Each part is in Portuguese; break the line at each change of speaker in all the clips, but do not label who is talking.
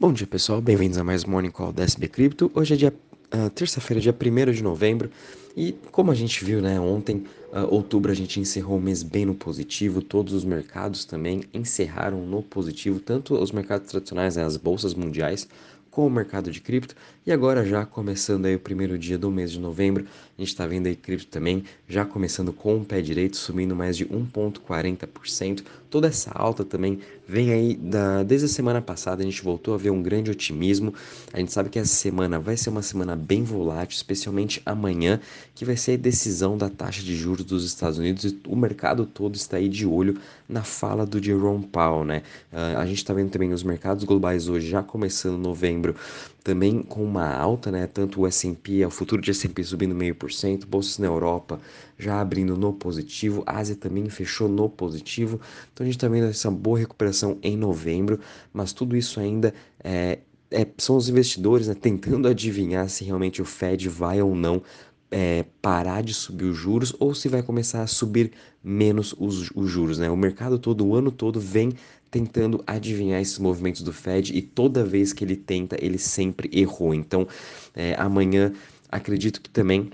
Bom dia pessoal, bem-vindos a mais Morning Call da SB Cripto. Hoje é dia uh, terça-feira, dia 1 de novembro, e como a gente viu né, ontem, uh, outubro a gente encerrou o mês bem no positivo, todos os mercados também encerraram no positivo, tanto os mercados tradicionais, né, as bolsas mundiais, com o mercado de cripto. E agora já começando aí o primeiro dia do mês de novembro, a gente está vendo aí cripto também já começando com o pé direito, subindo mais de 1,40%. Toda essa alta também vem aí da, desde a semana passada, a gente voltou a ver um grande otimismo. A gente sabe que essa semana vai ser uma semana bem volátil, especialmente amanhã, que vai ser a decisão da taxa de juros dos Estados Unidos e o mercado todo está aí de olho na fala do Jerome Powell, né? Uh, a gente está vendo também os mercados globais hoje já começando novembro também com uma alta, né? Tanto o S&P, o futuro de S&P subindo meio por cento, bolsas na Europa já abrindo no positivo, Ásia também fechou no positivo. Então a gente está vendo essa boa recuperação em novembro, mas tudo isso ainda é, é, são os investidores né, tentando adivinhar se realmente o Fed vai ou não é, parar de subir os juros ou se vai começar a subir menos os, os juros. Né? O mercado todo, o ano todo, vem tentando adivinhar esses movimentos do Fed e toda vez que ele tenta, ele sempre errou. Então, é, amanhã acredito que também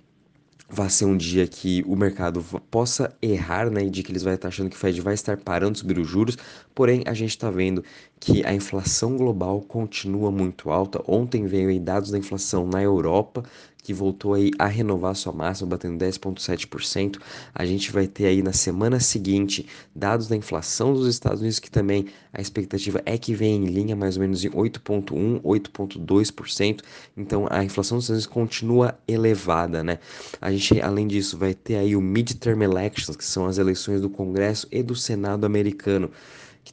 vai ser um dia que o mercado possa errar, né, de que eles vão estar achando que o Fed vai estar parando de subir os juros, porém a gente está vendo que a inflação global continua muito alta. Ontem veio aí dados da inflação na Europa, que voltou aí a renovar sua máxima, batendo 10,7%. A gente vai ter aí na semana seguinte dados da inflação dos Estados Unidos, que também a expectativa é que venha em linha mais ou menos em 8,1%, 8,2%. Então a inflação dos Estados Unidos continua elevada, né? A gente, além disso, vai ter aí o midterm elections, que são as eleições do Congresso e do Senado americano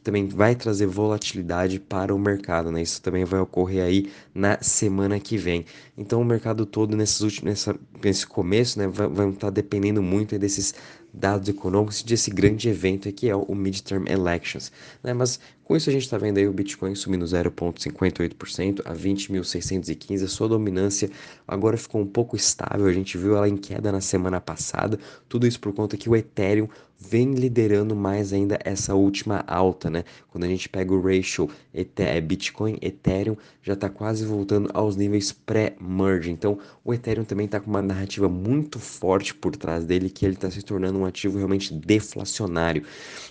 também vai trazer volatilidade para o mercado, né? Isso também vai ocorrer aí na semana que vem. Então o mercado todo nesses últimos, nessa, nesse começo, né, vai, estar dependendo muito desses dados econômicos desse grande evento que é o Midterm Elections. Né? Mas com isso a gente está vendo aí o Bitcoin subindo 0,58% a 20.615. A sua dominância agora ficou um pouco estável, a gente viu ela em queda na semana passada. Tudo isso por conta que o Ethereum vem liderando mais ainda essa última alta, né? Quando a gente pega o ratio é, Bitcoin Ethereum já está quase voltando aos níveis pré-merge. Então, o Ethereum também está com uma narrativa muito forte por trás dele que ele está se tornando um ativo realmente deflacionário.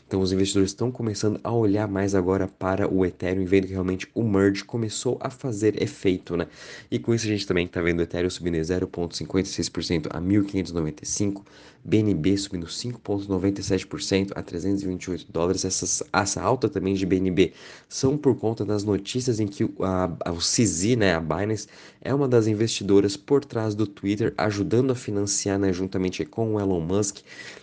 Então, os investidores estão começando a olhar mais agora para o Ethereum, vendo que realmente o merge começou a fazer efeito, né? E com isso a gente também está vendo o Ethereum subindo 0,56% a 1.595, BNB subindo 5,97% a 328 dólares. Essa alta também de BNB são por conta das notícias em que a, a, o CZ, né, a Binance, é uma das investidoras por trás do Twitter, ajudando a financiar né, juntamente com o Elon Musk.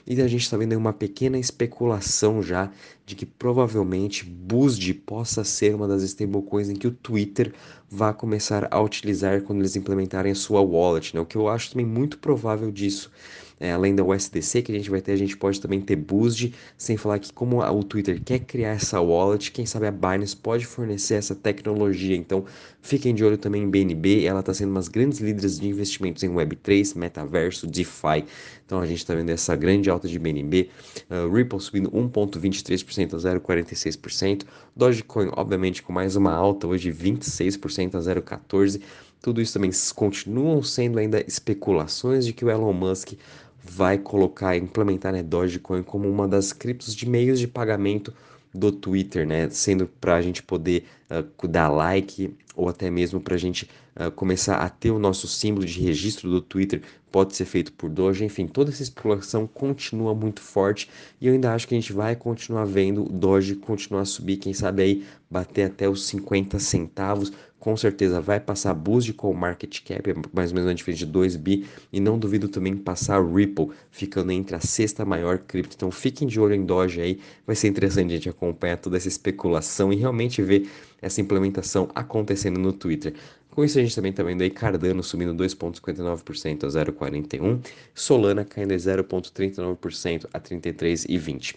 E a gente está vendo aí uma pequena especulação já de que provavelmente BUSD possa ser uma das stablecoins em que o Twitter vai começar a utilizar quando eles implementarem a sua wallet, né? O que eu acho também muito provável disso. É, além da USDC que a gente vai ter, a gente pode também ter BUSD, sem falar que como o Twitter quer criar essa wallet, quem sabe a Binance pode fornecer essa tecnologia. Então, fiquem de olho também em BNB, ela está sendo uma das grandes líderes de investimentos em Web3, metaverso, DeFi. Então, a gente está vendo essa grande alta de BNB, uh, Ripple subindo 1,23% a 0,46%, Dogecoin, obviamente, com mais uma alta hoje, 26% a 0,14%. Tudo isso também continuam sendo ainda especulações de que o Elon Musk vai colocar, implementar né, Dogecoin como uma das criptos de meios de pagamento do Twitter, né? Sendo para a gente poder uh, dar like ou até mesmo para a gente uh, começar a ter o nosso símbolo de registro do Twitter, pode ser feito por Doge. Enfim, toda essa especulação continua muito forte e eu ainda acho que a gente vai continuar vendo o Doge continuar a subir, quem sabe aí bater até os 50 centavos, com certeza vai passar Boost com market cap, é mais ou menos uma diferença de 2 bi, e não duvido também passar Ripple, ficando entre a sexta maior cripto. Então fiquem de olho em Doge aí, vai ser interessante a gente acompanhar toda essa especulação e realmente ver essa implementação acontecendo no Twitter. Com isso a gente também está vendo aí Cardano subindo 2,59% a 0,41, Solana caindo 0,39% a 33,20.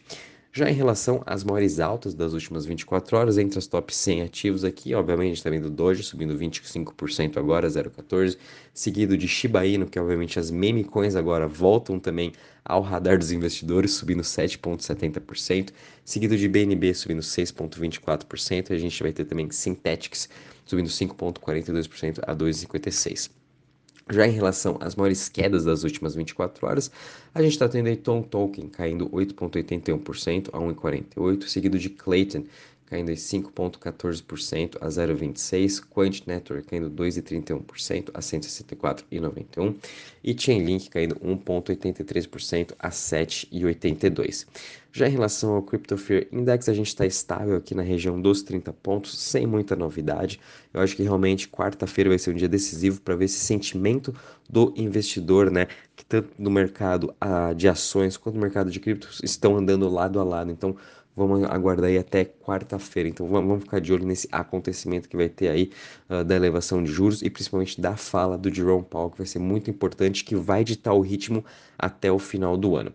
Já em relação às maiores altas das últimas 24 horas, entre as top 100 ativos aqui, obviamente está vendo Doge subindo 25% agora, 0,14, seguido de Shiba Inu, que obviamente as meme coins agora voltam também ao radar dos investidores, subindo 7,70%, seguido de BNB subindo 6,24%, e a gente vai ter também Synthetics subindo 5,42% a 2,56%. Já em relação às maiores quedas das últimas 24 horas, a gente está tendo aí Tom Token caindo 8,81% a 1,48%, seguido de Clayton caindo em 5,14% a 0,26%, Quant Network caindo 2,31% a 164,91% e Chainlink caindo 1,83% a 7,82%. Já em relação ao Crypto Fear Index, a gente está estável aqui na região dos 30 pontos, sem muita novidade. Eu acho que realmente quarta-feira vai ser um dia decisivo para ver esse sentimento do investidor, né? Que tanto no mercado ah, de ações quanto no mercado de criptos estão andando lado a lado. Então, Vamos aguardar aí até quarta-feira. Então vamos ficar de olho nesse acontecimento que vai ter aí uh, da elevação de juros e principalmente da fala do Jerome Powell, que vai ser muito importante, que vai ditar o ritmo até o final do ano.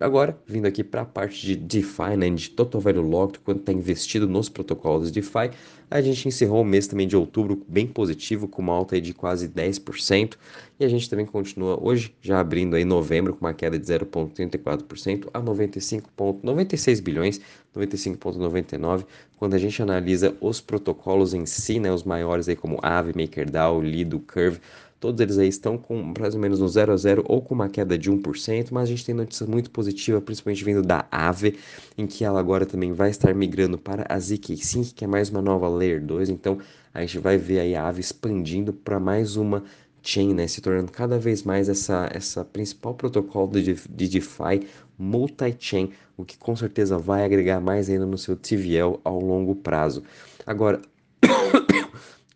Agora, vindo aqui para a parte de DeFi, né, de Total Value Locked, quanto está investido nos protocolos de DeFi, a gente encerrou o mês também de outubro bem positivo, com uma alta de quase 10%, e a gente também continua hoje, já abrindo aí novembro, com uma queda de 0,34% a 95,96 bilhões, 95,99, quando a gente analisa os protocolos em si, né, os maiores aí como Aave, MakerDAO, Lido, Curve, Todos eles aí estão com mais ou menos no 0 a 0 ou com uma queda de 1%, mas a gente tem notícia muito positiva, principalmente vindo da Aave, em que ela agora também vai estar migrando para a ZK Sync, que é mais uma nova Layer 2, então a gente vai ver aí a Aave expandindo para mais uma chain, né, se tornando cada vez mais essa, essa principal protocolo de, de DeFi multi-chain, o que com certeza vai agregar mais ainda no seu TVL ao longo prazo. Agora,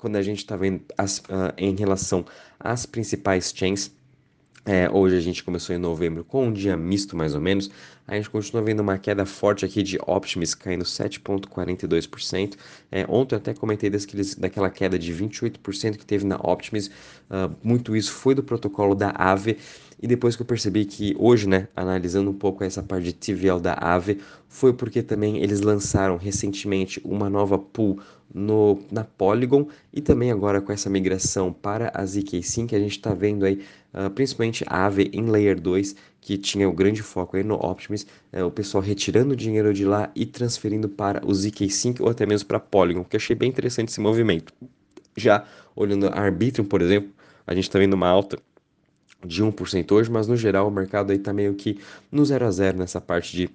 quando a gente está vendo as, uh, em relação às principais chains, é, hoje a gente começou em novembro com um dia misto mais ou menos. A gente continua vendo uma queda forte aqui de Optimus caindo 7,42%. É, ontem eu até comentei daqueles, daquela queda de 28% que teve na Optimus. Uh, muito isso foi do protocolo da Aave. E depois que eu percebi que hoje, né, analisando um pouco essa parte de TVL da Aave, foi porque também eles lançaram recentemente uma nova pool no, na Polygon e também agora com essa migração para a ZK-Sync, a gente está vendo aí uh, principalmente a Aave em Layer 2, que tinha o grande foco aí no Optimus, uh, o pessoal retirando dinheiro de lá e transferindo para o ZK-Sync ou até mesmo para Polygon, que achei bem interessante esse movimento. Já olhando a Arbitrum, por exemplo, a gente está vendo uma alta de 1% hoje, mas no geral o mercado aí está meio que no 0 a 0 nessa parte de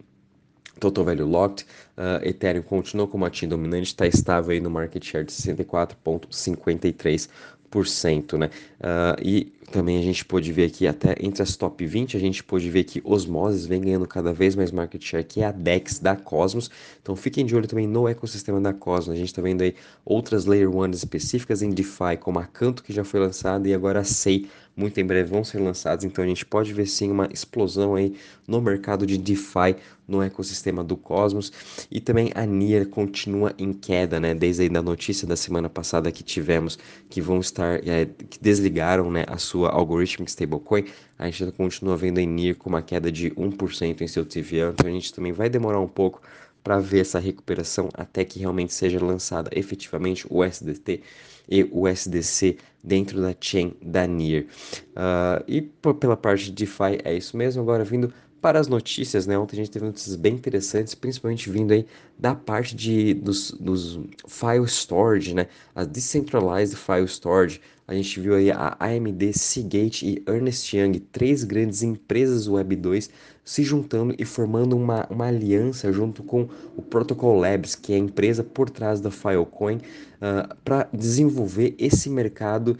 Total Value Locked, uh, Ethereum continua como a TIM dominante, está estável aí no market share de 64,53%, né? Uh, e também a gente pôde ver aqui, até entre as top 20, a gente pôde ver que Osmosis vem ganhando cada vez mais market share, que é a DEX da Cosmos. Então fiquem de olho também no ecossistema da Cosmos. A gente está vendo aí outras Layer 1 específicas em DeFi, como a Canto, que já foi lançada, e agora a SEI, muito em breve vão ser lançados. Então a gente pode ver sim uma explosão aí no mercado de DeFi, no ecossistema do Cosmos. E também a NIR continua em queda, né? Desde aí da notícia da semana passada que tivemos que vão estar, é, que desligaram né, a sua Algorithmic Stablecoin, a gente continua vendo a NIR com uma queda de 1% em seu TVL, então a gente também vai demorar um pouco para ver essa recuperação até que realmente seja lançada efetivamente o SDT e o SDC dentro da chain da NIR. Uh, e pela parte de DeFi é isso mesmo. Agora vindo para as notícias, né? Ontem a gente teve notícias bem interessantes, principalmente vindo aí da parte de, dos, dos file storage, né? A Decentralized File Storage. A gente viu aí a AMD, Seagate e Ernest Young, três grandes empresas Web 2, se juntando e formando uma, uma aliança junto com o Protocol Labs, que é a empresa por trás da Filecoin, uh, para desenvolver esse mercado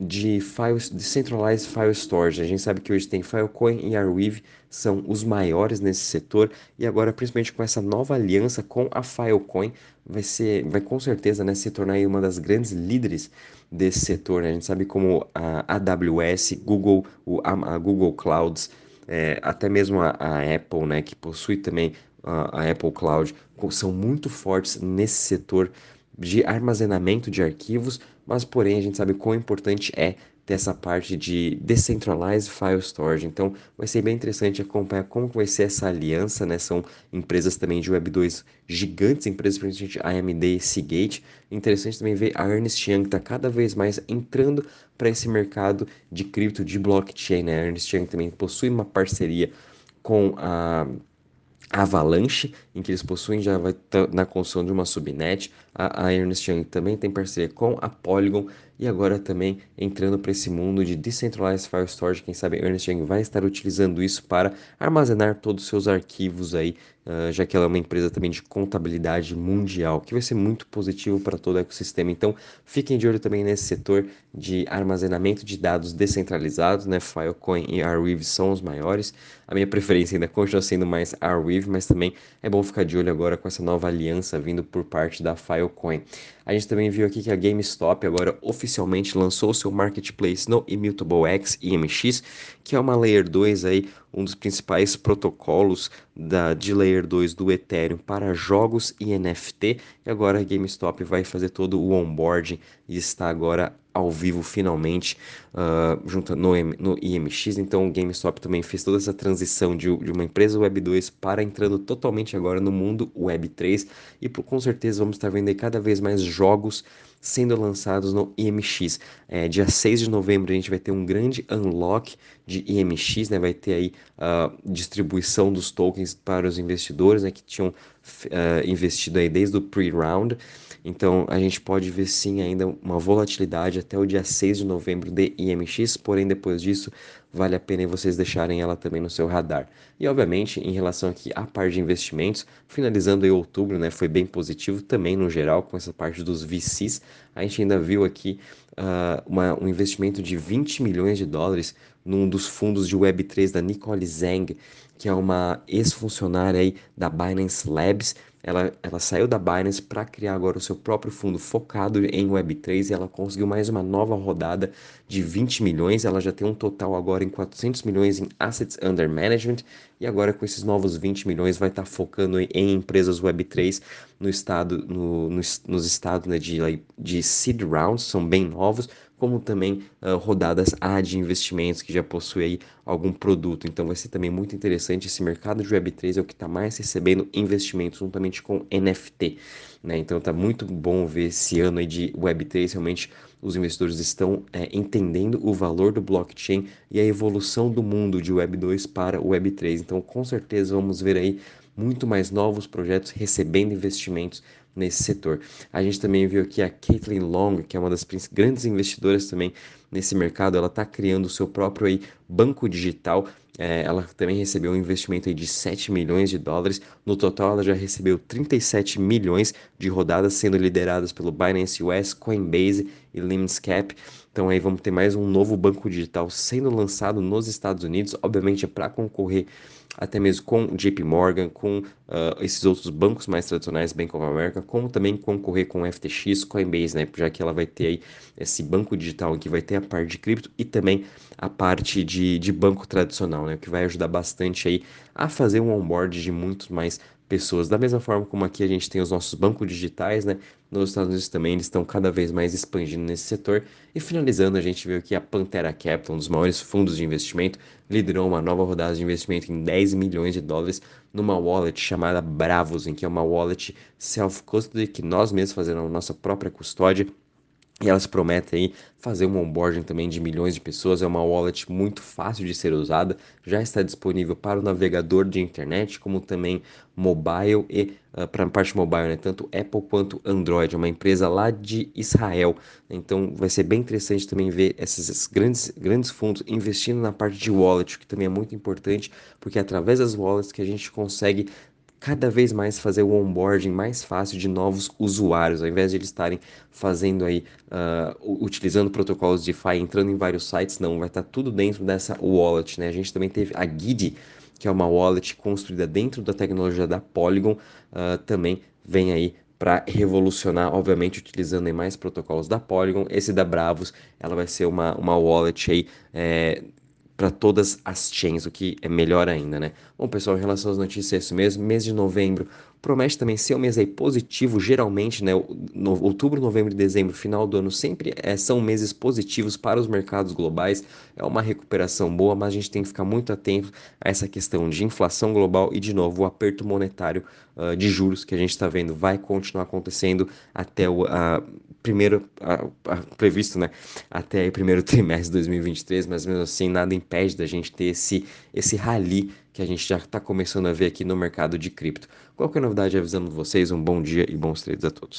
de files, Decentralized File Storage. A gente sabe que hoje tem Filecoin e Arweave, são os maiores nesse setor, e agora, principalmente com essa nova aliança com a Filecoin, vai ser, vai com certeza né, se tornar uma das grandes líderes desse setor. Né? A gente sabe como a AWS, Google, o, a, a Google Clouds, é, até mesmo a, a, Apple, né, que possui também a, a Apple Cloud, são muito fortes nesse setor de armazenamento de arquivos, mas porém a gente sabe quão importante é ter essa parte de Decentralized File Storage. Então, vai ser bem interessante acompanhar como vai ser essa aliança, né? São empresas também de Web 2 gigantes, empresas, principalmente AMD e Seagate. Interessante também ver a Ernst Young está cada vez mais entrando para esse mercado de cripto, de blockchain, né? A Ernst Young também possui uma parceria com a Avalanche, em que eles possuem já vai na construção de uma subnet. A, a Ernst Young também tem parceria com a Polygon e agora também entrando para esse mundo de Decentralized File Storage. Quem sabe a Ernst Young vai estar utilizando isso para armazenar todos os seus arquivos aí, uh, já que ela é uma empresa também de contabilidade mundial, que vai ser muito positivo para todo o ecossistema. Então, fiquem de olho também nesse setor de armazenamento de dados descentralizados, né? Filecoin e Arweave são os maiores. A minha preferência ainda continua sendo mais Arweave, mas também é bom ficar de olho agora com essa nova aliança vindo por parte da Filecoin. A gente também viu aqui que a GameStop agora oficialmente lançou seu marketplace no Immutable X IMX, que é uma Layer 2 aí, um dos principais protocolos da, de Layer 2 do Ethereum para jogos e NFT. E agora a GameStop vai fazer todo o onboarding e está agora ao vivo finalmente uh, junto no, no IMX. Então o GameStop também fez toda essa transição de, de, uma empresa Web 2 para entrando totalmente agora no mundo Web 3 e por, com certeza vamos estar vendo cada vez mais jogos sendo lançados no IMX. É, dia 6 de novembro a gente vai ter um grande unlock de IMX, né? vai ter aí a uh, distribuição dos tokens para os investidores né? que tinham uh, investido aí desde o pre-round. Então a gente pode ver sim ainda uma volatilidade até o dia 6 de novembro de IMX, porém depois disso vale a pena vocês deixarem ela também no seu radar. E obviamente, em relação aqui à parte de investimentos, finalizando em outubro, né, foi bem positivo também no geral com essa parte dos VCs. A gente ainda viu aqui uh, uma, um investimento de 20 milhões de dólares num dos fundos de Web3 da Nicole Zhang, que é uma ex-funcionária aí da Binance Labs. Ela, ela saiu da Binance para criar agora o seu próprio fundo focado em Web3 e ela conseguiu mais uma nova rodada de 20 milhões. Ela já tem um total agora em 400 milhões em Assets Under Management e agora com esses novos 20 milhões vai estar tá focando em empresas Web3 no estado, no, nos, nos estados né, de, de seed rounds, são bem novos, como também uh, rodadas A de investimentos que já possui aí algum produto. Então vai ser também muito interessante esse mercado de Web3 é o que está mais recebendo investimentos juntamente com NFT. Né? Então está muito bom ver esse ano aí de Web3 realmente os investidores estão é, entendendo o valor do blockchain e a evolução do mundo de Web 2 para Web 3. Então, com certeza, vamos ver aí muito mais novos projetos recebendo investimentos nesse setor. A gente também viu aqui a Caitlin Long, que é uma das grandes investidoras também nesse mercado, ela está criando o seu próprio aí, banco digital. É, ela também recebeu um investimento aí de 7 milhões de dólares. No total, ela já recebeu 37 milhões de rodadas, sendo lideradas pelo Binance US, Coinbase e Limscap. Então aí vamos ter mais um novo banco digital sendo lançado nos Estados Unidos, obviamente é para concorrer até mesmo com JP Morgan, com uh, esses outros bancos mais tradicionais, Bank of America, como também concorrer com FTX, Coinbase, né? Já que ela vai ter aí esse banco digital que vai ter a parte de cripto e também a parte de, de banco tradicional, né? O que vai ajudar bastante aí a fazer um onboard de muitos mais pessoas. Da mesma forma como aqui a gente tem os nossos bancos digitais, né? Nos Estados Unidos também eles estão cada vez mais expandindo nesse setor. E finalizando, a gente viu que a Pantera Capital, um dos maiores fundos de investimento, liderou uma nova rodada de investimento em 10 milhões de dólares numa wallet chamada Bravos, em que é uma wallet self-custody que nós mesmos fazemos a nossa própria custódia e elas prometem fazer um onboarding também de milhões de pessoas. É uma wallet muito fácil de ser usada, já está disponível para o navegador de internet, como também mobile e uh, para a parte mobile, né? tanto Apple quanto Android. É uma empresa lá de Israel. Então vai ser bem interessante também ver esses grandes, grandes fundos investindo na parte de wallet, que também é muito importante, porque é através das wallets que a gente consegue cada vez mais fazer o onboarding mais fácil de novos usuários, ao invés de eles estarem fazendo aí, uh, utilizando protocolos de DeFi, entrando em vários sites, não, vai estar tudo dentro dessa wallet, né? A gente também teve a Gidi, que é uma wallet construída dentro da tecnologia da Polygon, uh, também vem aí para revolucionar, obviamente utilizando mais protocolos da Polygon. Esse da Bravos, ela vai ser uma, uma wallet aí é, para todas as chains, o que é melhor ainda, né? Bom, pessoal, em relação às notícias, é isso mesmo. Mês de novembro, promete também ser um mês aí positivo, geralmente, né? No, outubro, novembro e dezembro, final do ano, sempre é, são meses positivos para os mercados globais. É uma recuperação boa, mas a gente tem que ficar muito atento a essa questão de inflação global e, de novo, o aperto monetário uh, de juros que a gente está vendo vai continuar acontecendo até o uh, primeiro uh, previsto, né? Até o primeiro trimestre de 2023, mas mesmo assim nada impede da gente ter esse esse rally que a gente já está começando a ver aqui no mercado de cripto. Qualquer novidade avisamos vocês, um bom dia e bons trades a todos.